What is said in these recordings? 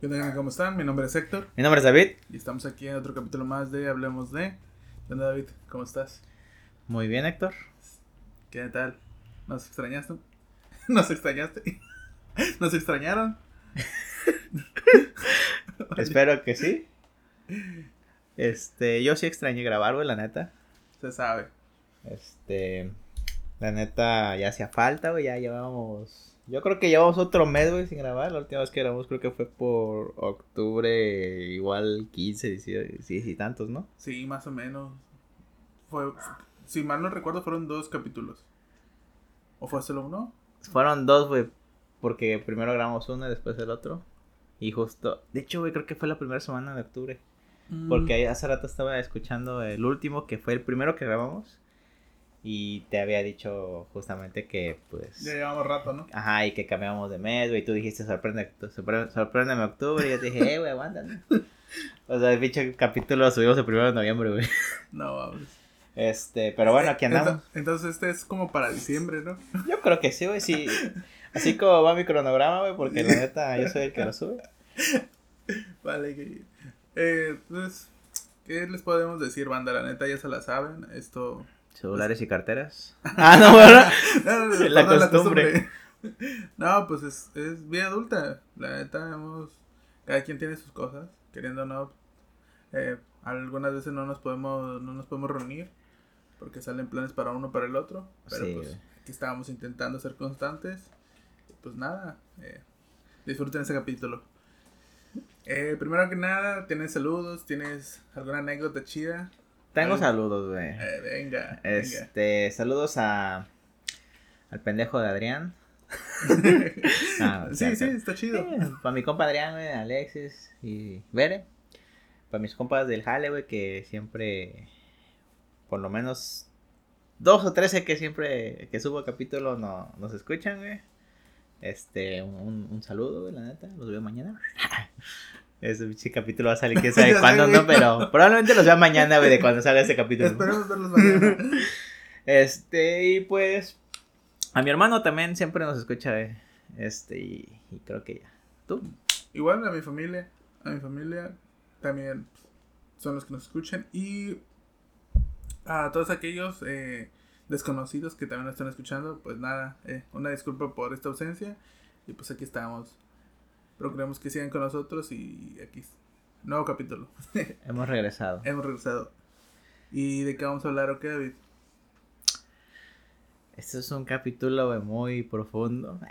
¿Qué tal? ¿Cómo están? Mi nombre es Héctor Mi nombre es David. y estamos aquí en otro capítulo más de Hablemos de. ¿Qué onda, David? ¿Cómo estás? Muy bien, Héctor. ¿Qué tal? ¿Nos extrañaste? ¿Nos extrañaste? ¿Nos extrañaron? Espero que sí. Este, yo sí extrañé grabar, güey, la neta. Se sabe. Este, la neta ya hacía falta, güey, ya llevamos... Yo creo que llevamos otro mes, güey, sin grabar. La última vez que grabamos creo que fue por octubre, igual 15, 16 y tantos, ¿no? Sí, más o menos. Fue, si mal no recuerdo, fueron dos capítulos. ¿O fue solo uno? Fueron dos, güey, porque primero grabamos uno y después el otro. Y justo, de hecho, güey, creo que fue la primera semana de octubre. Porque ahí hace rato estaba escuchando el último, que fue el primero que grabamos. Y te había dicho justamente que, pues... Ya llevamos rato, ¿no? Ajá, y que cambiamos de mes, güey. Y tú dijiste, sorprende, sorpre- sorpréndeme octubre. Y yo te dije, eh, güey, aguanta. O sea, el pinche capítulo lo subimos el primero de noviembre, güey. No, vamos. Este, pero bueno, aquí andamos. Ento- Entonces este es como para diciembre, ¿no? Yo creo que sí, güey, sí. Así como va mi cronograma, güey, porque la neta yo soy el que lo sube. Vale, que- eh, pues, ¿qué les podemos decir, banda? La neta ya se la saben. Esto. Celulares y carteras. Ah, no, bueno. No, no, no, La costumbre. No, pues es, es vida adulta. La neta, hemos. Cada quien tiene sus cosas. Queriendo o no. eh, algunas veces no nos podemos no nos podemos reunir. Porque salen planes para uno para el otro. Pero Sí, pues aquí estábamos intentando ser constantes. Y pues nada. eh, disfruten ese capítulo. Eh, primero que nada, ¿tienes saludos? ¿Tienes alguna anécdota chida? Tengo saludos, güey. Eh, venga, venga. Este, saludos a al pendejo de Adrián. Sí, cierto. sí, está chido. Para mi compa Adrián, güey, Alexis y Bere. Para mis compas del Jale, güey, que siempre, por lo menos dos o trece que siempre que subo capítulo no, nos escuchan, güey. Este, un, un saludo, güey, la neta. Los veo mañana. Ese pinche capítulo va a salir quién sabe cuándo. ¿no? Pero probablemente los vea mañana, güey, de cuando salga ese capítulo. Esperemos verlos mañana. Este, y pues a mi hermano también siempre nos escucha, eh, este, y, y creo que ya. ¿Tú? Igual a mi familia, a mi familia también son los que nos escuchan y a todos aquellos eh, desconocidos que también nos están escuchando, pues nada, eh, una disculpa por esta ausencia y pues aquí estamos. Procuramos que sigan con nosotros y aquí nuevo capítulo. Hemos regresado. Hemos regresado. ¿Y de qué vamos a hablar o qué, David? Este es un capítulo muy profundo.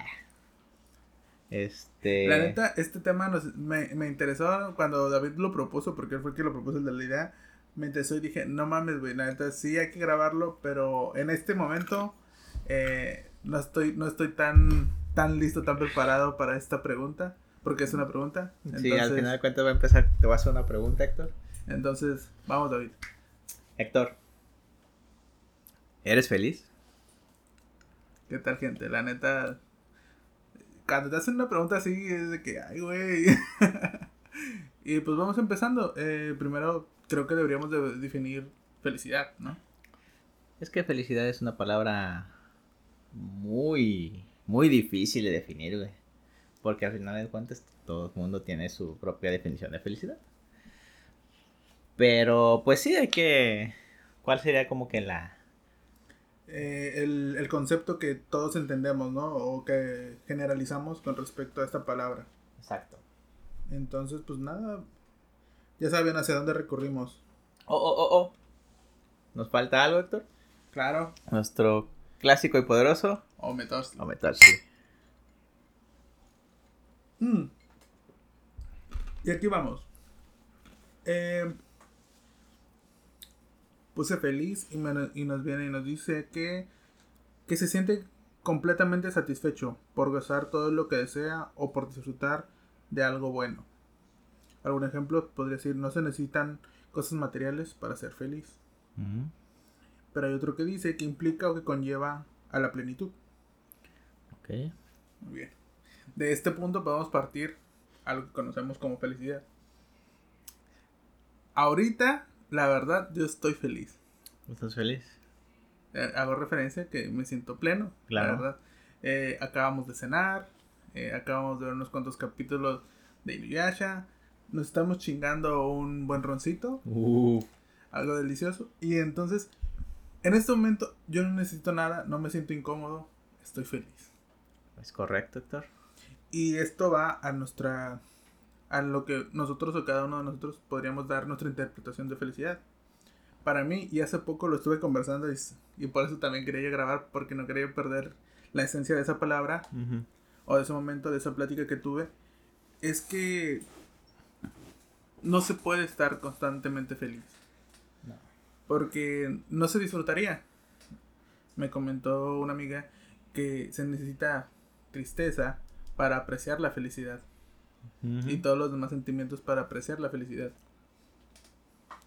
Este. La neta, este tema nos- me, me interesó cuando David lo propuso, porque él fue el que lo propuso el de la idea. Me interesó y dije, no mames, güey, la neta, sí hay que grabarlo, pero en este momento eh, no estoy, no estoy tan, tan listo, tan preparado para esta pregunta, porque es una pregunta. Sí, al final de cuentas voy a empezar. Te voy a hacer una pregunta, Héctor. entonces, vamos, David. Héctor. ¿Eres feliz? ¿Qué tal, gente? La neta, cuando te hacen una pregunta así, es de que, ay, güey. y pues vamos empezando. Eh, primero, creo que deberíamos de definir felicidad, ¿no? Es que felicidad es una palabra muy, muy difícil de definir, güey. Porque al final de cuentas todo el mundo tiene su propia definición de felicidad. Pero pues sí, hay que... ¿Cuál sería como que la... Eh, el, el concepto que todos entendemos, ¿no? O que generalizamos con respecto a esta palabra. Exacto. Entonces, pues nada, ya saben hacia dónde recurrimos. Oh, oh, oh, oh. ¿Nos falta algo, Héctor? Claro. Nuestro clásico y poderoso. O meterse. Mm. Y aquí vamos. Eh, puse feliz y, me- y nos viene y nos dice que, que se siente completamente satisfecho por gozar todo lo que desea o por disfrutar de algo bueno. Algún ejemplo podría decir, no se necesitan cosas materiales para ser feliz. Pero hay otro que dice que implica o que conlleva a la plenitud. Ok. Muy bien. De este punto podemos partir a lo que conocemos como felicidad. Ahorita, la verdad, yo estoy feliz. ¿Estás feliz? Eh, hago referencia que me siento pleno, Claro. la verdad. Eh, acabamos de cenar, eh, acabamos de ver unos cuantos capítulos de Inuyasha. Nos estamos chingando un buen roncito. Algo delicioso. Y entonces, en este momento, yo no necesito nada, no me siento incómodo, estoy feliz. Es correcto, Héctor. Y esto va a nuestra. a lo que nosotros o cada uno de nosotros podríamos dar nuestra interpretación de felicidad. Para mí, y hace poco lo estuve conversando y, por eso también quería grabar, porque no quería perder la esencia de esa palabra o de ese momento, de esa plática que tuve, es que no se puede estar constantemente feliz. Porque no se disfrutaría. Me comentó una amiga que se necesita tristeza para apreciar la felicidad. Y todos los demás sentimientos para apreciar la felicidad.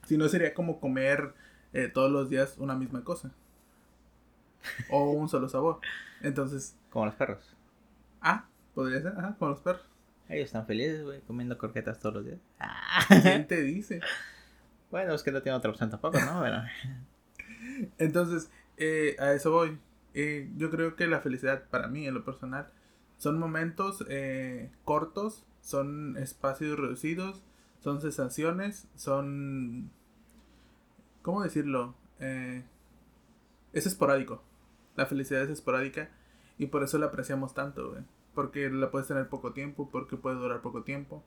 Si no sería como comer eh, todos los días una misma cosa. o un solo sabor. Entonces. Como los perros. Ah, podría ser, ajá, como los perros. Ellos están felices, güey, comiendo croquetas todos los días. ¿Quién te dice? Bueno, es que no tiene otra opción tampoco, ¿no? Bueno. Entonces, eh, a eso voy. Eh, yo creo que la felicidad para mí, en lo personal, son momentos eh, cortos, son espacios reducidos, son sensaciones, son... ¿Cómo decirlo? es esporádico. La felicidad es esporádica y por eso la apreciamos tanto, güey. Porque la puedes tener poco tiempo, porque puede durar poco tiempo,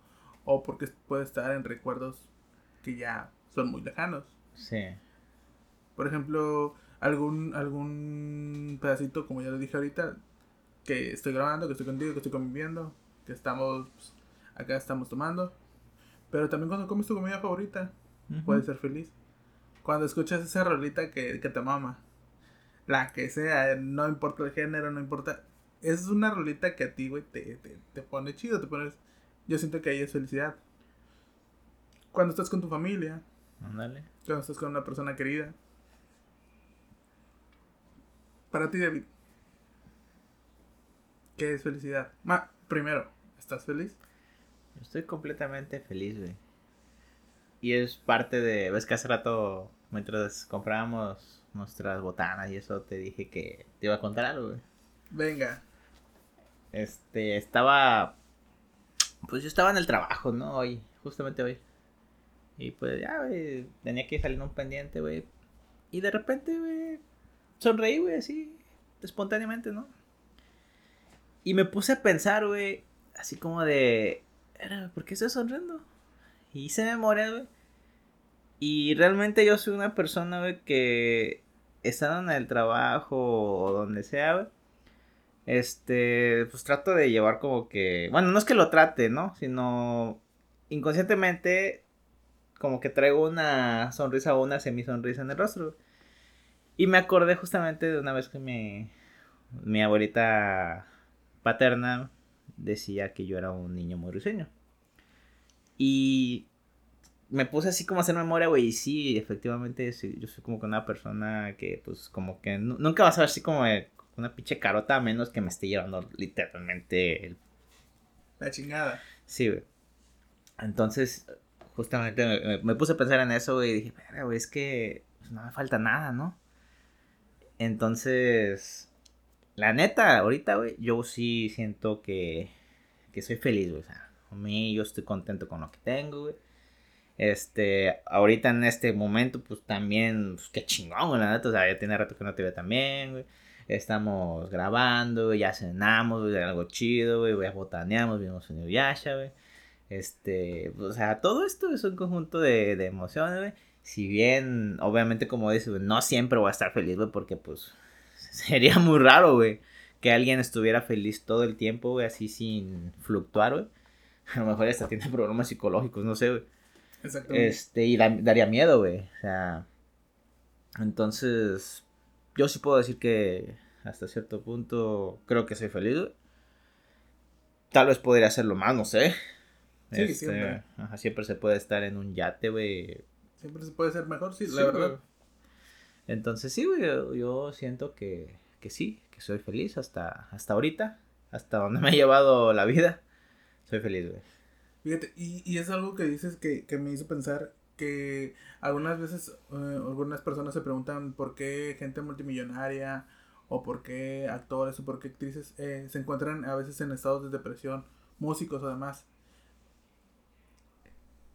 o porque puede estar en recuerdos que ya son muy lejanos. Sí. Por ejemplo, algún, algún pedacito, como ya lo dije ahorita, que estoy grabando, que estoy contigo, que estoy conviviendo, que estamos, pues, acá estamos tomando. Pero también cuando comes tu comida favorita, puedes ser feliz. Cuando escuchas esa rolita que, que te mama, la que sea, no importa el género, no importa. Es una rolita que a ti, güey, te, te, te pone chido, te pones... Yo siento que ahí es felicidad. Cuando estás con tu familia. Ándale. Cuando estás con una persona querida. Para ti, David. ¿Qué es felicidad? Ma, primero, ¿estás feliz? Estoy completamente feliz, güey. Y es parte de. ¿Ves que hace rato, mientras comprábamos nuestras botanas y eso, te dije que te iba a contar algo, güey? Venga. Este, estaba. Pues yo estaba en el trabajo, ¿no? Hoy, justamente hoy. Y pues ya, güey, tenía que salir un pendiente, güey. Y de repente, güey, sonreí, güey, así, espontáneamente, ¿no? Y me puse a pensar, güey, así como de, ¿por qué estoy sonriendo? Y hice memoria, güey. Y realmente yo soy una persona, güey, que estando en el trabajo o donde sea, güey, este, pues trato de llevar como que, bueno, no es que lo trate, ¿no? Sino inconscientemente como que traigo una sonrisa o una semisonrisa en el rostro. Y me acordé justamente de una vez que mi, mi abuelita paterna decía que yo era un niño muy risueño. Y me puse así como a hacer memoria, güey, y sí, efectivamente, yo soy como que una persona que, pues, como que nunca vas a ver así como una pinche carota, a menos que me esté llevando literalmente La chingada. Sí, güey. Entonces, justamente me, puse a pensar en eso, güey, y dije, güey, es que pues, no me falta nada, ¿no? Entonces, la neta, ahorita, güey, yo sí siento que, que soy feliz, güey. O sea, a mí yo estoy contento con lo que tengo, güey. Este, ahorita en este momento, pues también, pues qué chingón, güey, la neta. O sea, ya tiene rato que no te veo también, güey. Estamos grabando, ya cenamos, algo chido, güey, ya botaneamos, vimos un Yasha, güey. Este, o sea, todo esto es un conjunto de, de emociones, güey si bien, obviamente, como dices, no siempre voy a estar feliz, güey, porque pues sería muy raro, güey, que alguien estuviera feliz todo el tiempo, güey, así sin fluctuar, güey. A lo mejor hasta tiene problemas psicológicos, no sé, güey. Exactamente. Este, y daría miedo, güey. O sea, entonces, yo sí puedo decir que hasta cierto punto creo que soy feliz, güey. Tal vez podría hacerlo más, no sé. Sí, este, siempre. siempre se puede estar en un yate, güey, Siempre se puede ser mejor, sí, la verdad. Entonces sí, güey, yo, siento que, que, sí, que soy feliz hasta, hasta ahorita, hasta donde me ha llevado la vida. Soy feliz, güey. Fíjate, y, y es algo que dices que, que me hizo pensar que algunas veces eh, algunas personas se preguntan por qué gente multimillonaria o por qué actores o por qué actrices eh, se encuentran a veces en estados de depresión, músicos además.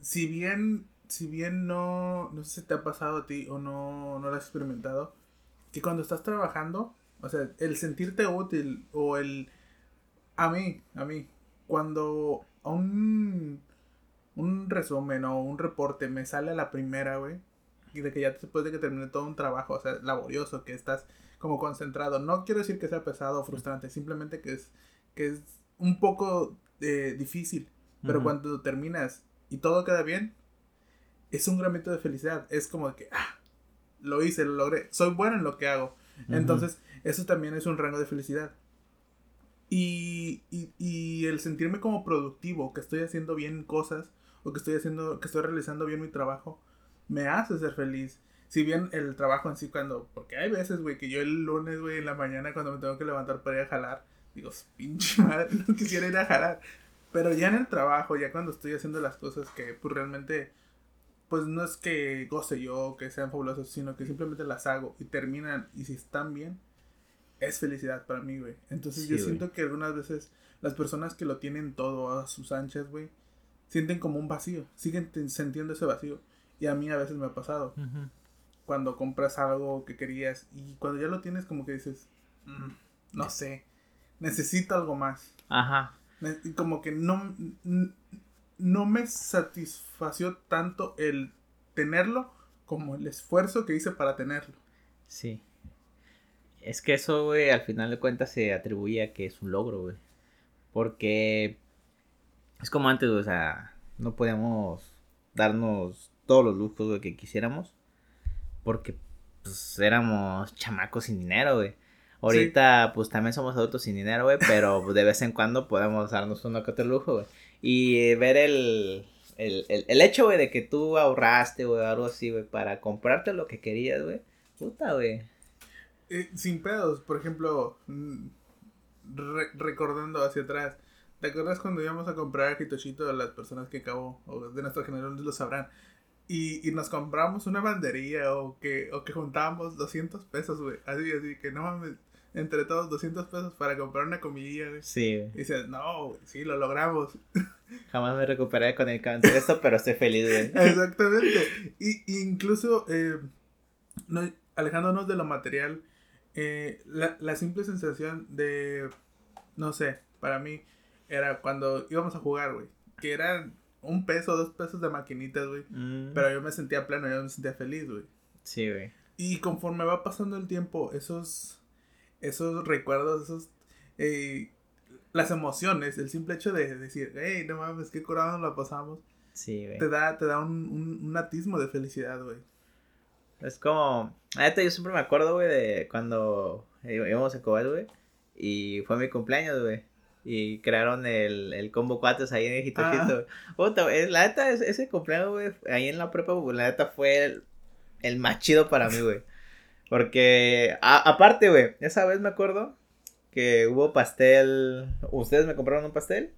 si bien, si bien no, no sé si te ha pasado a ti o no, no lo has experimentado, que cuando estás trabajando, o sea, el sentirte útil o el, a mí, a mí, cuando un, un resumen o un reporte me sale a la primera, güey, y de que ya después de que termine todo un trabajo, o sea, laborioso, que estás como concentrado, no quiero decir que sea pesado o frustrante, simplemente que es, que es un poco eh, difícil, pero cuando terminas y todo queda bien, es un gramito de felicidad. Es como que, ah, lo hice, lo logré, soy bueno en lo que hago. Entonces, eso también es un rango de felicidad. Y, y, y, el sentirme como productivo, que estoy haciendo bien cosas, o que estoy haciendo, que estoy realizando bien mi trabajo, me hace ser feliz. Si bien el trabajo en sí cuando, porque hay veces, güey, que yo el lunes, güey, en la mañana cuando me tengo que levantar para ir a jalar, digo, pinche madre, no quisiera ir a jalar. Pero ya en el trabajo, ya cuando estoy haciendo las cosas que pues realmente, pues no es que goce yo, que sean fabulosas, sino que simplemente las hago y terminan y si están bien, es felicidad para mí, güey. Entonces yo siento que algunas veces las personas que lo tienen todo a sus anchas, güey, sienten como un vacío, siguen sintiendo ese vacío. Y a mí a veces me ha pasado. Cuando compras algo que querías y cuando ya lo tienes como que dices, mm, no sé, necesito algo más. Ajá. Como que no, no me satisfació tanto el tenerlo como el esfuerzo que hice para tenerlo. Sí. Es que eso, güey, al final de cuentas se atribuye a que es un logro, güey. Porque es como antes, o sea, no podíamos darnos todos los lujos, que quisiéramos. Porque, pues, éramos chamacos sin dinero, güey. Ahorita, pues también somos adultos sin dinero, güey, pero de vez en cuando podemos darnos uno que otro lujo, güey. Y ver el, el, el, hecho, güey, de que tú ahorraste, güey, algo así, güey, para comprarte lo que querías, güey. Puta, güey. Eh, sin pedos, por ejemplo, mm, recordando hacia atrás. ¿Te acuerdas cuando íbamos a comprar Hitoshito las personas que acabó, o de nuestra generación lo sabrán? Y, y nos compramos una bandería o que, o que juntábamos 200 pesos, güey. Así, así, que no mames, entre todos 200 pesos para comprar una comidilla, güey. Sí, güey. Y dices, no, güey, sí, lo logramos. Jamás me recuperé con el de esto, pero estoy feliz, güey. Exactamente. Y, incluso, eh, no, alejándonos de lo material, eh, la, la simple sensación de, no sé, para mí, era cuando íbamos a jugar, güey. Que eran un peso, dos pesos de maquinitas, güey. Mm. Pero yo me sentía pleno, yo me sentía feliz, güey. Sí, güey. Y conforme va pasando el tiempo, esos esos recuerdos, esos, eh, las emociones, el simple hecho de decir, hey, no mames, qué curado nos la pasamos. Sí, güey. Te da, te da un, un, un atismo de felicidad, güey. Es como, neta, yo siempre me acuerdo, güey, de cuando íbamos a Cobal, güey, y fue mi cumpleaños, güey. Y crearon el, el combo cuates ahí en el Hitoshito. Ah. la neta, ese cumpleaños, güey, ahí en la prepa, la neta fue el, el más chido para mí, güey. Porque, aparte, güey, esa vez me acuerdo que hubo pastel. Ustedes me compraron un pastel.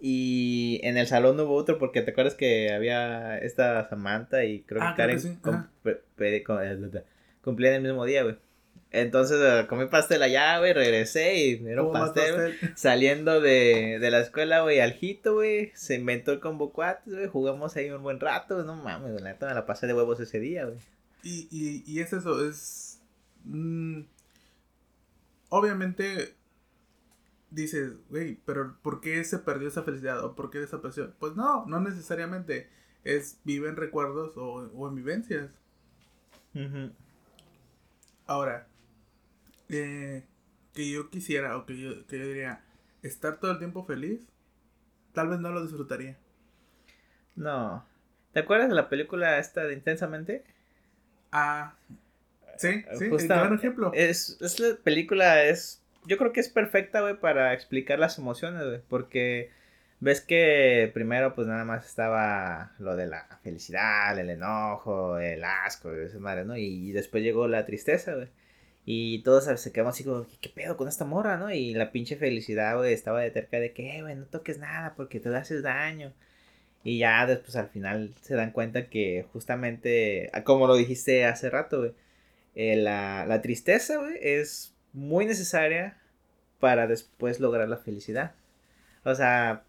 Y en el salón hubo otro porque te acuerdas que había esta Samantha y creo que Karen eh, cumplían el mismo día, güey. Entonces eh, comí pastel allá, güey, regresé y me dieron pastel, Saliendo de, de la escuela, güey, aljito, güey. Se inventó el combo cuates, güey. Jugamos ahí un buen rato, no mames, la neta me la pasé de huevos ese día, güey. Y, y, y es eso, es... Mm, obviamente dices, güey, pero ¿por qué se perdió esa felicidad? ¿O por qué desapareció? Pues no, no necesariamente. Es vive en recuerdos o, en vivencias. Ahora, eh, que yo quisiera o que yo, que yo diría, estar todo el tiempo feliz, tal vez no lo disfrutaría. No. ¿Te acuerdas de la película esta de Intensamente? Ah, sí, eh, sí, es un ejemplo. Es, es la película, es, yo creo que es perfecta, güey, para explicar las emociones, güey, porque ves que primero, pues nada más estaba lo de la felicidad, el enojo, el asco, esa madre, ¿no? Y después llegó la tristeza, güey. Y todos se quedamos así como, ¿qué pedo con esta morra, no? Y la pinche felicidad, güey, estaba de cerca de que, eh, güey, no toques nada porque te haces daño. Y ya después al final se dan cuenta que justamente, ah, como lo dijiste hace rato, güey, eh, la, la, tristeza, es muy necesaria para después lograr la felicidad. O sea,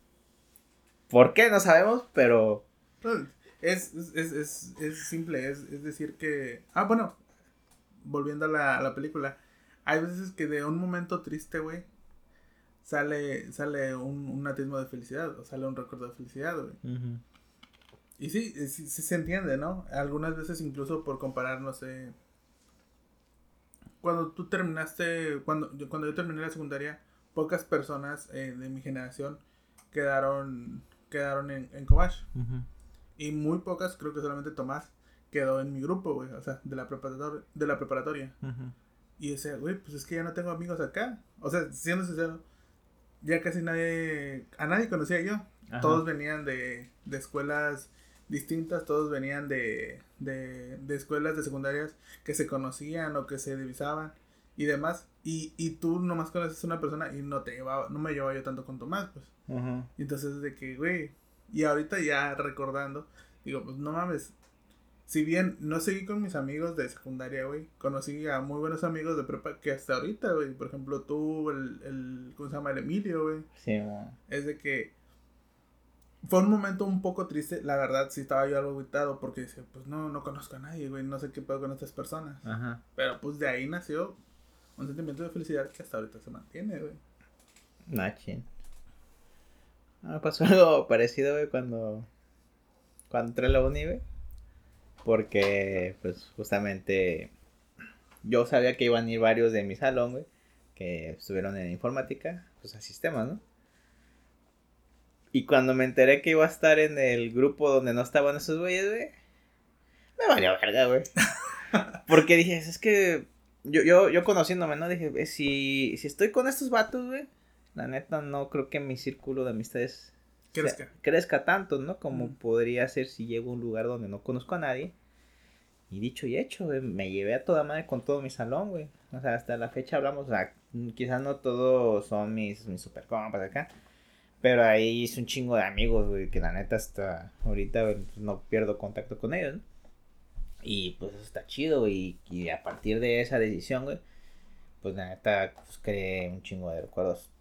¿por qué? No sabemos, pero Es, es, es, es, simple, es, es, decir que... Ah, bueno, volviendo a la, a la película. Hay veces que de un momento triste, güey, sale, sale un, un atismo de felicidad, o sale un recuerdo de felicidad, güey. Y sí, sí, se entiende, ¿no? Algunas veces incluso por comparar, no sé... Cuando tú terminaste, cuando yo, cuando yo terminé la secundaria, pocas personas eh, de mi generación quedaron, quedaron en, en y muy pocas, creo que solamente Tomás, quedó en mi grupo, güey, o sea, de la preparatoria. De la preparatoria. Y decía, güey, pues es que ya no tengo amigos acá. O sea, siendo sincero, ya casi nadie, a nadie conocía yo. Todos venían de, de escuelas distintas, todos venían de, de, de escuelas de secundarias que se conocían o que se divisaban y demás. Y, y tú nomás conoces a una persona y no te llevaba, no me llevaba yo tanto con Tomás, pues. Y entonces de que, güey, y ahorita ya recordando, digo, pues no mames. Si bien no seguí con mis amigos de secundaria, güey, conocí a muy buenos amigos de prepa que hasta ahorita, güey. Por ejemplo, tú, el, el ¿cómo se llama? El Emilio, güey. Sí, güey. Es de que fue un momento un poco triste, la verdad, sí estaba yo algo agüitado porque dice, pues no, no conozco a nadie, güey, no sé qué puedo con estas personas. Ajá. Pero pues de ahí nació un sentimiento de felicidad que hasta ahorita se mantiene, güey. Machín. Me ah, pasó algo parecido, güey, cuando, cuando entré a la uni, güey. Porque, pues, justamente yo sabía que iban a ir varios de mi salón, güey, que estuvieron en informática, pues a sistemas, ¿no? Y cuando me enteré que iba a estar en el grupo donde no estaban esos güeyes, güey, me valió verga, güey. Porque dije, es que yo, yo, yo conociéndome, ¿no? Dije, eh, si, si estoy con estos vatos, güey, la neta, no creo que mi círculo de amistades crezca, crezca tanto, ¿no? Como podría ser si llego a un lugar donde no conozco a nadie. Y dicho y hecho, me llevé a toda madre con todo mi salón, güey. O sea, hasta la fecha hablamos, o sea, quizás no todos son mis, mis super compas acá. Pero ahí hice un chingo de amigos, güey, que la neta hasta ahorita no pierdo contacto con ellos, ¿no? Y pues eso está chido, güey. Y a partir de esa decisión, güey, pues la neta, pues creé un chingo de recuerdos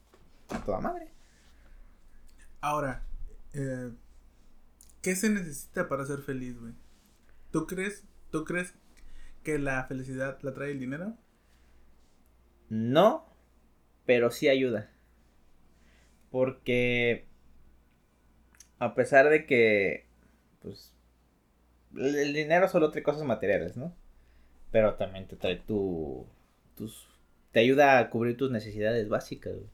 a toda madre. Ahora, eh, ¿qué se necesita para ser feliz, güey? ¿Tú crees, ¿Tú crees que la felicidad la trae el dinero? No, pero sí ayuda. Porque a pesar de que, pues, el dinero solo trae cosas materiales, ¿no? Pero también te trae tu, tus, te ayuda a cubrir tus necesidades básicas, güey.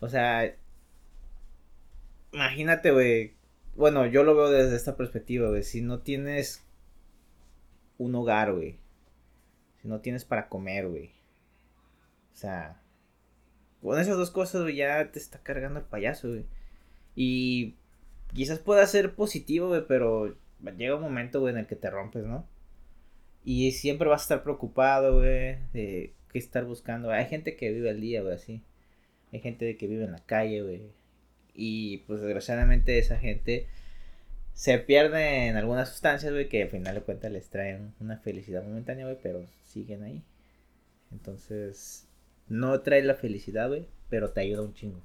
O sea, imagínate, güey. Bueno, yo lo veo desde esta perspectiva, güey. Si no tienes un hogar, güey. Si no tienes para comer, güey. O sea, con esas dos cosas, güey, ya te está cargando el payaso, güey. Y quizás pueda ser positivo, güey, pero llega un momento, güey, en el que te rompes, ¿no? Y siempre vas a estar preocupado, güey, de qué estar buscando. Hay gente que vive al día, güey, así. Hay gente que vive en la calle, güey. Y pues desgraciadamente esa gente se pierde en algunas sustancias, güey, que al final de cuentas les traen una felicidad momentánea, güey, pero siguen ahí. Entonces, no trae la felicidad, güey, pero te ayuda un chingo.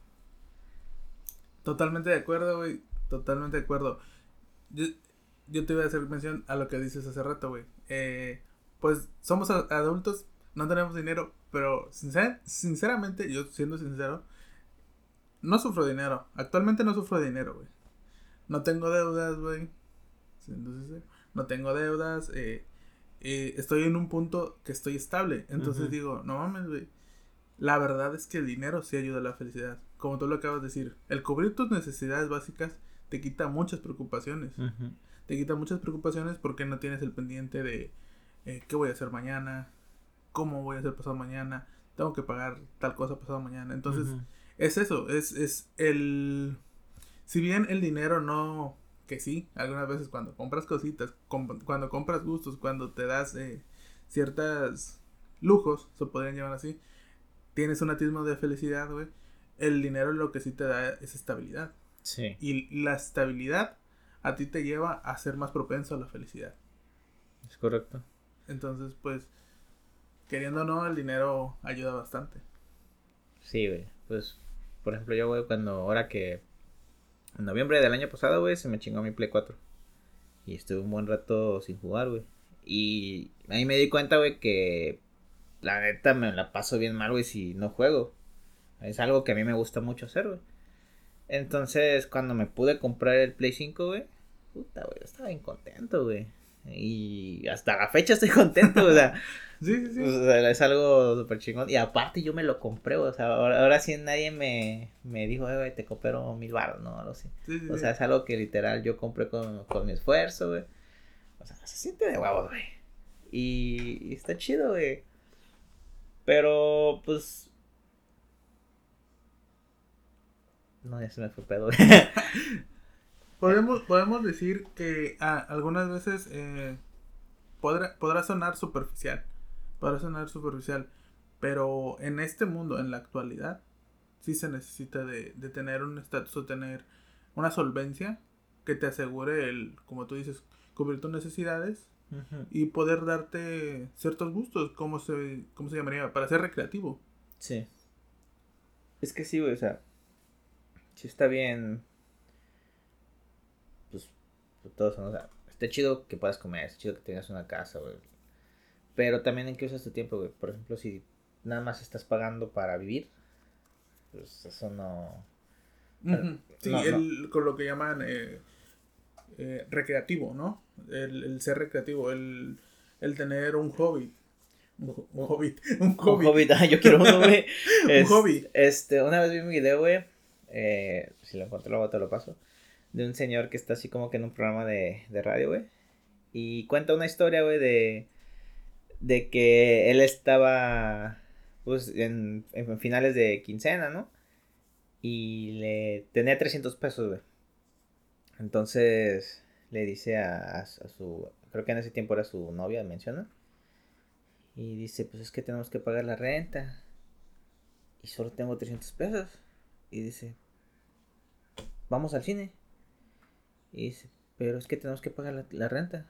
Totalmente de acuerdo, güey. Totalmente de acuerdo. Yo, yo te voy a hacer mención a lo que dices hace rato, güey. Eh, pues somos adultos, no tenemos dinero, pero sinceramente, yo siendo sincero, no sufro dinero. Actualmente no sufro dinero, güey. No tengo deudas, güey. no tengo deudas. Eh, eh, estoy en un punto que estoy estable. Entonces digo, no mames, güey. La verdad es que el dinero sí ayuda a la felicidad. Como tú lo acabas de decir, el cubrir tus necesidades básicas te quita muchas preocupaciones. Te quita muchas preocupaciones porque no tienes el pendiente de eh, qué voy a hacer mañana, cómo voy a hacer pasado mañana, tengo que pagar tal cosa pasado mañana. Entonces, es eso, es, es el... Si bien el dinero no... Que sí, algunas veces cuando compras cositas, cuando compras gustos, cuando te das eh, ciertas lujos, se podrían llamar así, tienes un atismo de felicidad, güey. El dinero lo que sí te da es estabilidad. Sí. Y la estabilidad a ti te lleva a ser más propenso a la felicidad. Es correcto. Entonces, pues, queriendo o no, el dinero ayuda bastante. Sí, güey. Pues, por ejemplo, yo, güey, cuando, ahora que, en noviembre del año pasado, güey, se me chingó mi Play 4. Y estuve un buen rato sin jugar, güey. Y ahí me di cuenta, güey, que la neta me la paso bien mal, güey, si no juego. Es algo que a mí me gusta mucho hacer, güey. Entonces, cuando me pude comprar el Play 5, güey, puta, güey, estaba bien contento, güey. Y hasta la fecha estoy contento, o sea. sí, sí, sí. O sea, es algo súper chingón. Y aparte yo me lo compré, o sea, ahora, ahora sí nadie me, me dijo, eh, güey, te compré mil baros, ¿no? Algo así. Sí, sí, O sea, es algo que literal yo compré con, con mi esfuerzo, güey. O sea, se siente de huevos, güey. Y, y está chido, güey. Pero, pues... No, ya se me fue pedo, güey. Podemos, podemos decir que ah, algunas veces eh, podrá, podrá sonar superficial. Podrá sonar superficial. Pero en este mundo, en la actualidad, sí se necesita de, de tener un estatus o tener una solvencia que te asegure el, como tú dices, cubrir tus necesidades y poder darte ciertos gustos, como se, ¿cómo se llamaría? Para ser recreativo. Sí. Es que sí, güey, o sea, sí está bien. Pues, todos, sea, está chido que puedas comer, está chido que tengas una casa, güey. Pero también en qué usas tu tiempo, güey. Por ejemplo, si nada más estás pagando para vivir, pues eso no. Ujú. Sí, no, no. el, con lo que llaman eh, eh, recreativo, ¿no? El, el ser recreativo, el, el tener un hobby. Un, ho- un hobby. Un Un hobby. hobby, ah, yo quiero uno, güey. Es- hobby. Este, una vez vi un video, güey. eh, si lo encuentro luego te lo paso. De un señor que está así como que en un programa de, de radio, güey. Y cuenta una historia, güey, de. De que él estaba. Pues en, en finales de quincena, ¿no? Y le tenía 300 pesos, güey. Entonces le dice a, a- a su. Creo que en ese tiempo era su novia, menciona. Y dice: Pues es que tenemos que pagar la renta y solo tengo 300 pesos. Y dice, vamos al cine. Y dice, pero es que tenemos que pagar la, renta.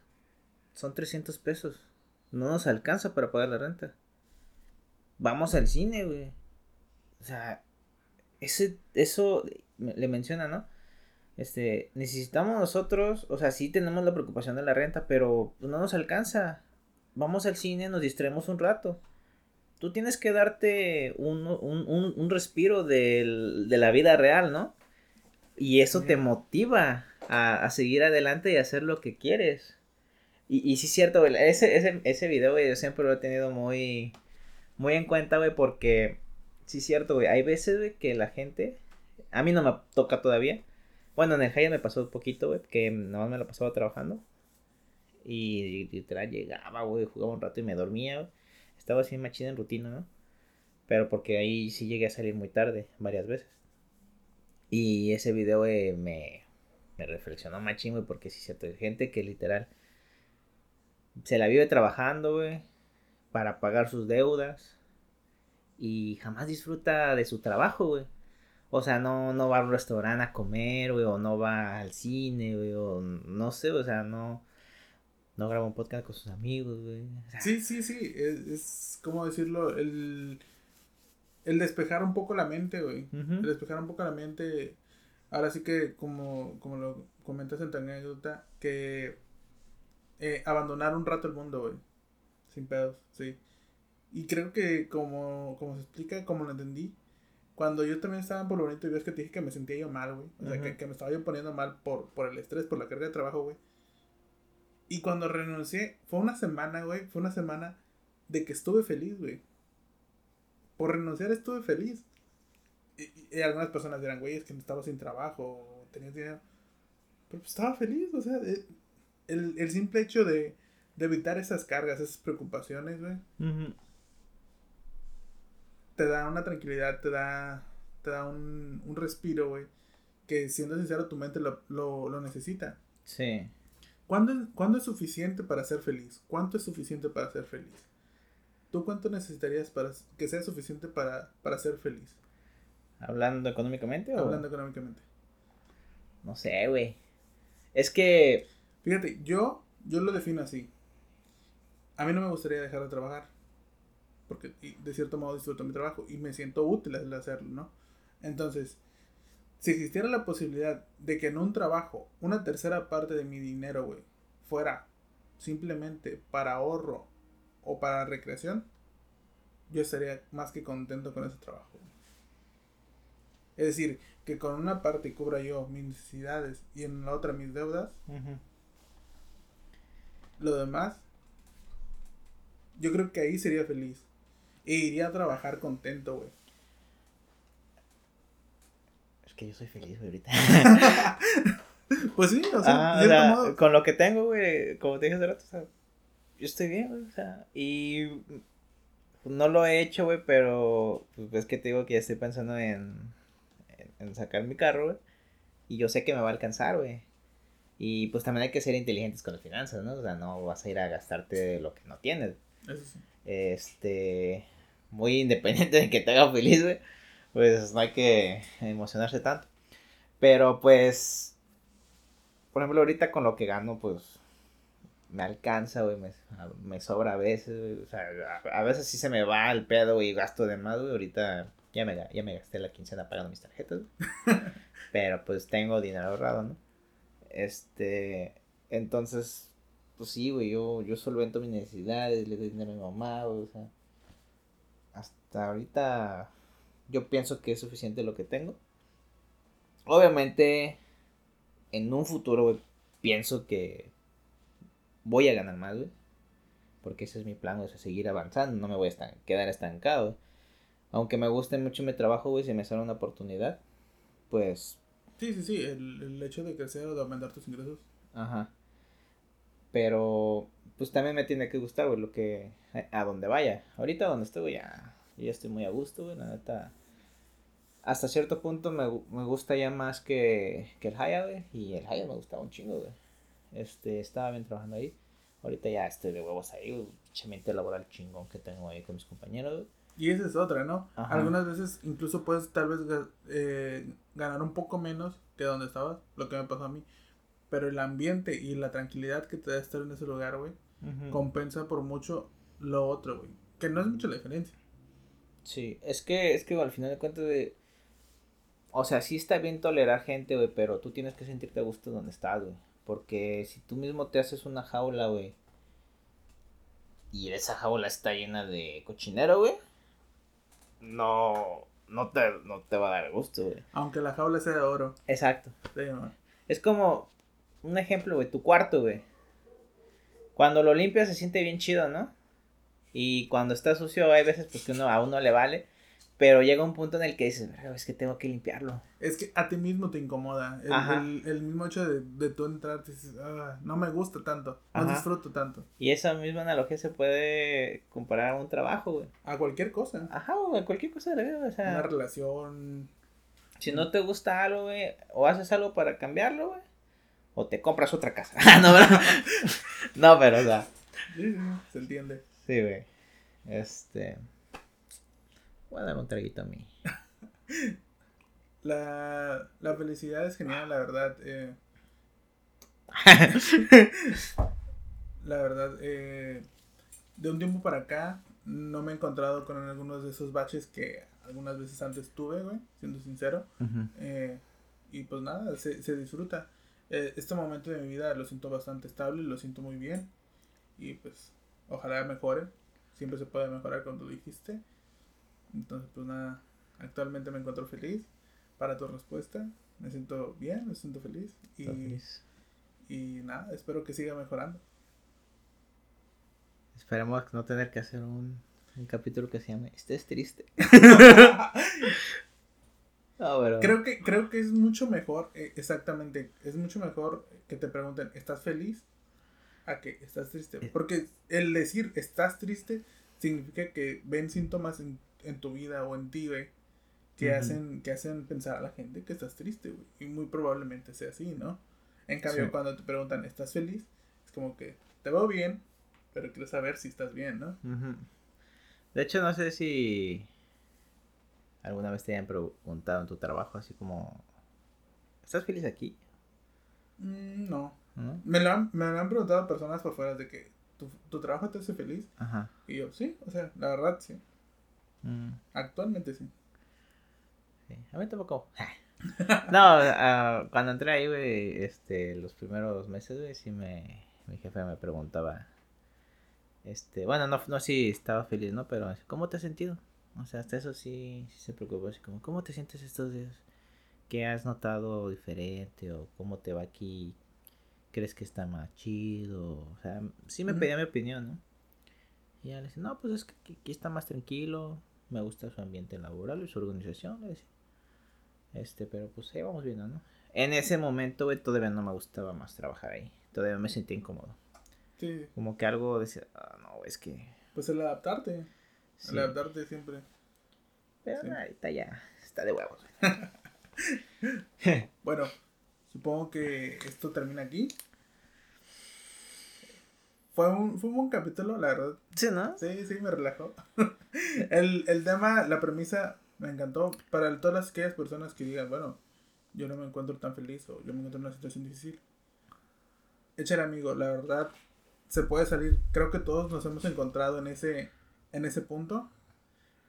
Son 300 pesos. No nos alcanza para pagar la renta. Vamos al cine, güey. O sea, ese, eso le menciona, ¿no? Este, necesitamos nosotros, o sea, sí tenemos la preocupación de la renta, pero no nos alcanza. Vamos al cine, nos distraemos un rato tú tienes que darte un, un, un, un respiro de la vida real, ¿no? Y eso te motiva a, a seguir adelante y hacer lo que quieres. Y, y sí es cierto, güey, ese, ese, ese video, güey, yo siempre lo he tenido muy, muy en cuenta, güey, porque sí es cierto, güey, hay veces, güey, que la gente, a mí no me toca todavía. Bueno, en el Hyatt me pasó un poquito, güey, que nada más me la pasaba trabajando. Y literal llegaba, güey, jugaba un rato y me dormía, güey. Estaba así machina en rutina, ¿no? Pero porque ahí sí llegué a salir muy tarde, varias veces. Y ese video, güey, me, me reflexionó machín, güey, porque sí es cierto, hay gente que literal se la vive trabajando, güey, para pagar sus deudas y jamás disfruta de su trabajo, güey. O sea, no, no va a un restaurante a comer, güey, o no va al cine, güey, o no sé, o sea, no, no graba un podcast con sus amigos, güey. Sí, sí, sí. Es, es como decirlo, el, el despejar un poco la mente, güey. El despejar un poco la mente. Ahora sí que, como, como lo comentas en tu anécdota, que eh, abandonar un rato el mundo, güey. Sin pedos, sí. Y creo que como, como se explica, como lo entendí, cuando yo también estaba en Pueblo Bonito y ves que te dije que me sentía yo mal, güey. O sea, que, que me estaba yo poniendo mal por, por el estrés, por la carga de trabajo, güey. Y cuando renuncié, fue una semana, güey. Fue una semana de que estuve feliz, güey. Por renunciar estuve feliz. Y, algunas personas dirán, güey, es que estaba sin trabajo, tenías dinero. Pero pues, estaba feliz, o sea, eh, el, el simple hecho de, de evitar esas cargas, esas preocupaciones, güey, te da una tranquilidad, te da, te da un, un respiro, güey. Que siendo sincero, tu mente lo, lo, lo necesita. Sí. ¿Cuándo, cuándo es suficiente para ser feliz? ¿Cuánto es suficiente para ser feliz? ¿Tú cuánto necesitarías para que sea suficiente para, para ser feliz? ¿Hablando económicamente o...? Hablando económicamente. No sé, güey. Es que... Fíjate, yo, yo lo defino así. A mí no me gustaría dejar de trabajar. Porque de cierto modo disfruto mi trabajo y me siento útil al hacerlo, ¿no? Entonces, si existiera la posibilidad de que en un trabajo una tercera parte de mi dinero, güey, fuera simplemente para ahorro o para recreación, yo estaría más que contento con ese trabajo. Es decir, que con una parte cubra yo mis necesidades y en la otra mis deudas. Lo demás, yo creo que ahí sería feliz. E iría a trabajar contento, güey. Es que yo soy feliz, güey, ahorita. pues sí, o sea, ah, con lo que tengo, güey, como te dije hace rato, o sea, yo estoy bien, güey, o sea, y no lo he hecho, güey, pero pues ves que te digo que ya estoy pensando en, en, sacar mi carro, güey, y yo sé que me va a alcanzar, güey. Y pues también hay que ser inteligentes con las finanzas, ¿no? O sea, no vas a ir a gastarte lo que no tienes. Eso sí. Este, muy independiente de que te haga feliz, güey. Pues no hay que emocionarse tanto. Pero pues, por ejemplo, ahorita con lo que gano, pues me alcanza, güey, me, sobra a veces, güey. O sea, a, veces sí se me va el pedo, y gasto de más, güey. Ahorita ya me, ya me gasté la quincena pagando mis tarjetas, Pero pues tengo dinero ahorrado, ¿no? Este, entonces, pues sí, güey, yo, yo solvento mis necesidades, le doy dinero a mi mamá, o sea, hasta ahorita yo pienso que es suficiente lo que tengo. Obviamente, en un futuro, güey, pienso que voy a ganar más, güey. Porque ese es mi plan, o sea, seguir avanzando, no me voy a quedar estancado. Aunque me guste mucho mi trabajo, güey, si me sale una oportunidad, pues... Sí, sí, sí, el, el hecho de crecer o de aumentar tus ingresos. Ajá. Pero, pues también me tiene que gustar, güey, lo que... A donde vaya. Ahorita donde estoy, güey, ya, ya estoy muy a gusto, güey, la neta hasta cierto punto me, me gusta ya más que, que el Haya, güey. Y el Haya me gustaba un chingo, güey. Este, estaba bien trabajando ahí. Ahorita ya estoy de huevos ahí. Chamente laboral chingón que tengo ahí con mis compañeros. Y esa es otra, ¿no? Algunas veces incluso puedes tal vez eh, ganar un poco menos que donde estabas, lo que me pasó a mí. Pero el ambiente y la tranquilidad que te da estar en ese lugar, güey, compensa por mucho lo otro, güey. Que no es mucha la diferencia. Sí, es que, es que al final de cuentas, de, o sea, sí está bien tolerar gente, güey, pero tú tienes que sentirte a gusto donde estás, güey. Porque si tú mismo te haces una jaula, güey, y esa jaula está llena de cochinero, güey, no, no te, no te va a dar gusto, güey. Aunque la jaula sea de oro. Exacto. es como un ejemplo, güey, tu cuarto, güey. Cuando lo limpias se siente bien chido, ¿no? Y cuando está sucio hay veces pues que uno, a uno le vale. Pero llega un punto en el que dices, es que tengo que limpiarlo. Es que a ti mismo te incomoda. El, el, mismo hecho de, de tú entrar, dices, ah, no me gusta tanto, no disfruto tanto. Y esa misma analogía se puede comparar a un trabajo, güey. A cualquier cosa. Ajá, a cualquier cosa de la vida, o sea. Una relación. Si no te gusta algo, güey, o haces algo para cambiarlo, güey, o te compras otra casa. No, ¿verdad? no, pero, o sea. Se entiende. Sí, güey. Este. Voy a dar un traguito a mí. la, la felicidad es genial, la verdad. Eh. la verdad, eh, de un tiempo para acá no me he encontrado con algunos de esos baches que algunas veces antes tuve, güey, siendo sincero. Eh, y pues nada, se, se disfruta. este momento de mi vida lo siento bastante estable, lo siento muy bien. Y pues, ojalá mejore. Siempre se puede mejorar cuando dijiste. Entonces, pues nada, actualmente me encuentro feliz. Para tu respuesta, me siento bien, me siento feliz. Y, y nada, espero que siga mejorando. Esperemos no tener que hacer un, un capítulo que se llame Estés triste. creo, que, creo que es mucho mejor, eh, exactamente, es mucho mejor que te pregunten, ¿estás feliz? A que estás triste. Eh. Porque el decir estás triste significa que ven síntomas en en tu vida o en ti, güey, que, hacen, que hacen pensar a la gente que estás triste, güey. Y muy probablemente sea así, ¿no? En cambio, cuando te preguntan, ¿estás feliz? Es como que te veo bien, pero quiero saber si estás bien, ¿no? De hecho, no sé si alguna vez te hayan preguntado en tu trabajo, así como, ¿estás feliz aquí? Mm, no. Me, lo han, me lo han preguntado personas por fuera de que ¿Tu, tu trabajo te hace feliz. Ajá. Y yo, sí, o sea, la verdad, sí. Mm. Actualmente sí. Sí, a mí tampoco. no, uh, cuando entré ahí, güey, este, los primeros meses, güey, sí me, mi jefe me preguntaba, este, bueno, no, no si estaba feliz, ¿no? Pero, ¿cómo te has sentido? O sea, hasta eso sí, sí se preocupó, así como, ¿cómo te sientes estos días? ¿Qué has notado diferente? ¿O cómo te va aquí? ¿Crees que está más chido? O sea, sí me pedía mi opinión, ¿no? Y ya le decía, no, pues es que aquí está más tranquilo, me gusta su ambiente laboral y su organización, le decía. Este, pero pues ahí vamos viendo, ¿no? En ese momento, güey, todavía no me gustaba más trabajar ahí. Todavía me sentía incómodo. Sí. Como que algo decía, ah, no, es que... Pues el adaptarte. El adaptarte siempre. Pero ahorita ya está de huevos. bueno, supongo que esto termina aquí. Fue un, fue un buen capítulo, la verdad. Sí, ¿no? Sí, sí, me relajó. el, el tema, la premisa, me encantó. Para todas aquellas personas que digan, bueno, yo no me encuentro tan feliz o yo me encuentro en una situación difícil. Échale amigo, la verdad, se puede salir. Creo que todos nos hemos encontrado en ese, en ese punto.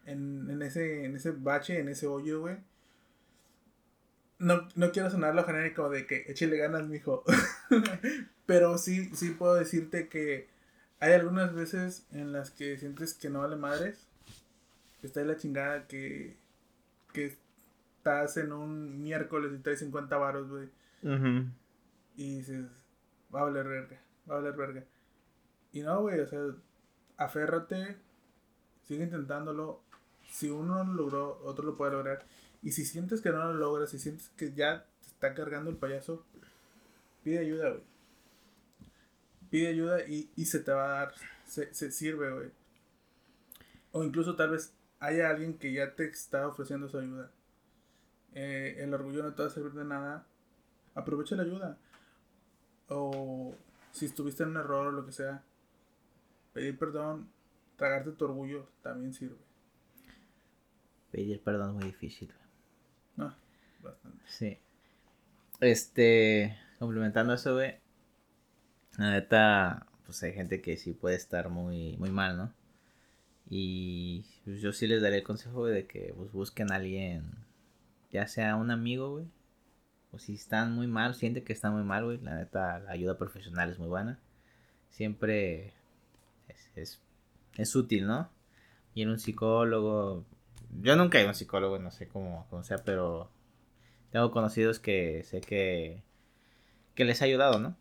En, en, ese, en ese bache, en ese hoyo, güey. No, no quiero sonar lo genérico de que échale ganas, mijo. Pero sí, sí puedo decirte que hay algunas veces en las que sientes que no vale madres. Que está la chingada, que, que estás en un miércoles y traes 50 varos, güey. Y dices, va a valer verga, va a valer verga. Y no, güey, o sea, aférrate, sigue intentándolo. Si uno lo logró, otro lo puede lograr. Y si sientes que no lo logras, si sientes que ya te está cargando el payaso, pide ayuda, güey. Pide ayuda y, se te va a dar, se, se sirve, güey. O incluso tal vez haya alguien que ya te está ofreciendo su ayuda. Eh, el orgullo no te va a servir de nada. Aprovecha la ayuda. O si estuviste en un error o lo que sea, pedir perdón, tragarte tu orgullo también sirve. Pedir perdón es muy difícil. No, bastante. Sí. Este, complementando eso, güey. La neta, pues hay gente que sí puede estar muy, muy mal, ¿no? Y pues, yo sí les daré el consejo de que pues, busquen a alguien, ya sea un amigo, güey. O si están muy mal, sienten que están muy mal, güey. La neta, la ayuda profesional es muy buena. Siempre es, es, útil, ¿no? Y en un psicólogo. Yo nunca he ido a un psicólogo, no sé cómo, cómo sea, pero tengo conocidos que sé que, que les ha ayudado, ¿no?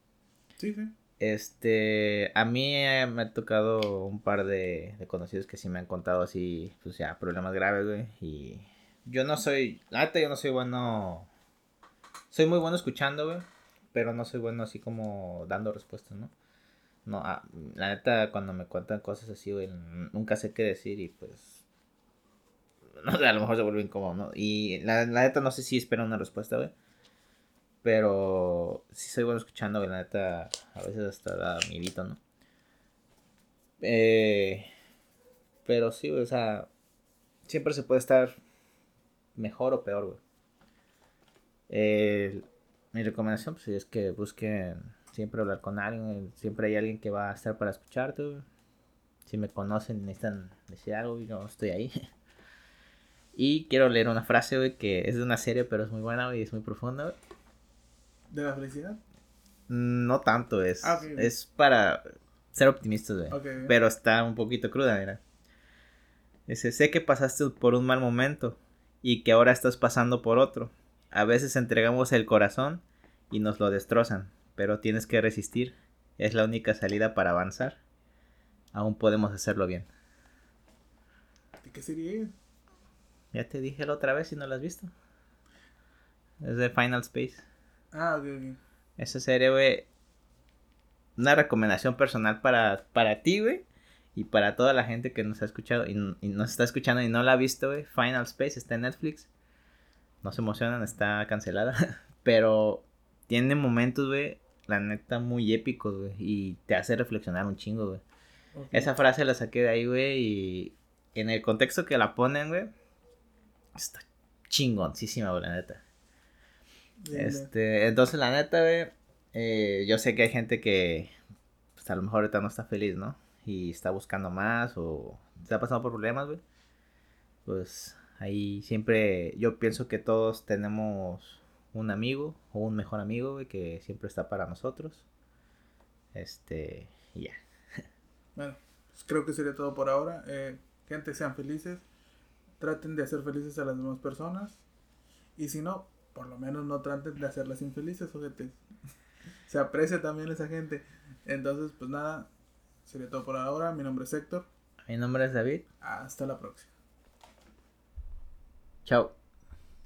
Sí, sí. Este, a mí me ha tocado un par de, conocidos que sí me han contado así, pues ya, problemas graves, güey. Y yo no soy, la neta, yo no soy bueno. Soy muy bueno escuchando, güey. Pero no soy bueno así como dando respuestas, ¿no? No, ah, la neta, cuando me cuentan cosas así, güey, nunca sé qué decir y pues. No sé, a lo mejor se vuelve incómodo, ¿no? Y la, la neta, no sé si espero una respuesta, güey. Pero sí soy bueno escuchando, la neta, a veces hasta da miedito, ¿no? Eh, pero sí, o sea, siempre se puede estar mejor o peor, güey. mi recomendación pues, es que busquen siempre hablar con alguien, siempre hay alguien que va a estar para escucharte. Si me conocen, necesitan decir algo, y estoy ahí. y quiero leer una frase, güey, que es de una serie, pero es muy buena, y es muy profunda, güey. ¿De la felicidad? No tanto, es, ah, es para ser optimistas, güey. Pero está un poquito cruda, mira. Dice, sé que pasaste por un mal momento y que ahora estás pasando por otro. A veces entregamos el corazón y nos lo destrozan, pero tienes que resistir. Es la única salida para avanzar. Aún podemos hacerlo bien. ¿De qué sería? Ya te dije la otra vez y no la has visto. Es de Final Space. Ah, ok, ok. Esa serie, güey. Una recomendación personal para, para ti, güey. Y para toda la gente que nos ha escuchado y, nos está escuchando y no la ha visto, güey. Final Space está en Netflix. No se emocionan, está cancelada. Pero tiene momentos, güey, la neta, muy épicos, güey. Y te hace reflexionar un chingo, güey. Esa frase la saqué de ahí, güey. Y en el contexto que la ponen, güey. Está chingoncísima, güey, la neta. Este, entonces la neta, güey, eh, yo sé que hay gente que pues, a lo mejor ahorita no está feliz, ¿no? Y está buscando más o está pasando por problemas, güey. Pues ahí siempre yo pienso que todos tenemos un amigo o un mejor amigo, güey, que siempre está para nosotros. Este, ya. Bueno, pues creo que sería todo por ahora. Eh, gente, sean felices. Traten de hacer felices a las demás personas. Y si no, por lo menos no traten de hacerlas infelices, gente. Se aprecia también esa gente. Entonces, pues nada, sería todo por ahora. Mi nombre es Héctor. Mi nombre es David. Hasta la próxima. Chao.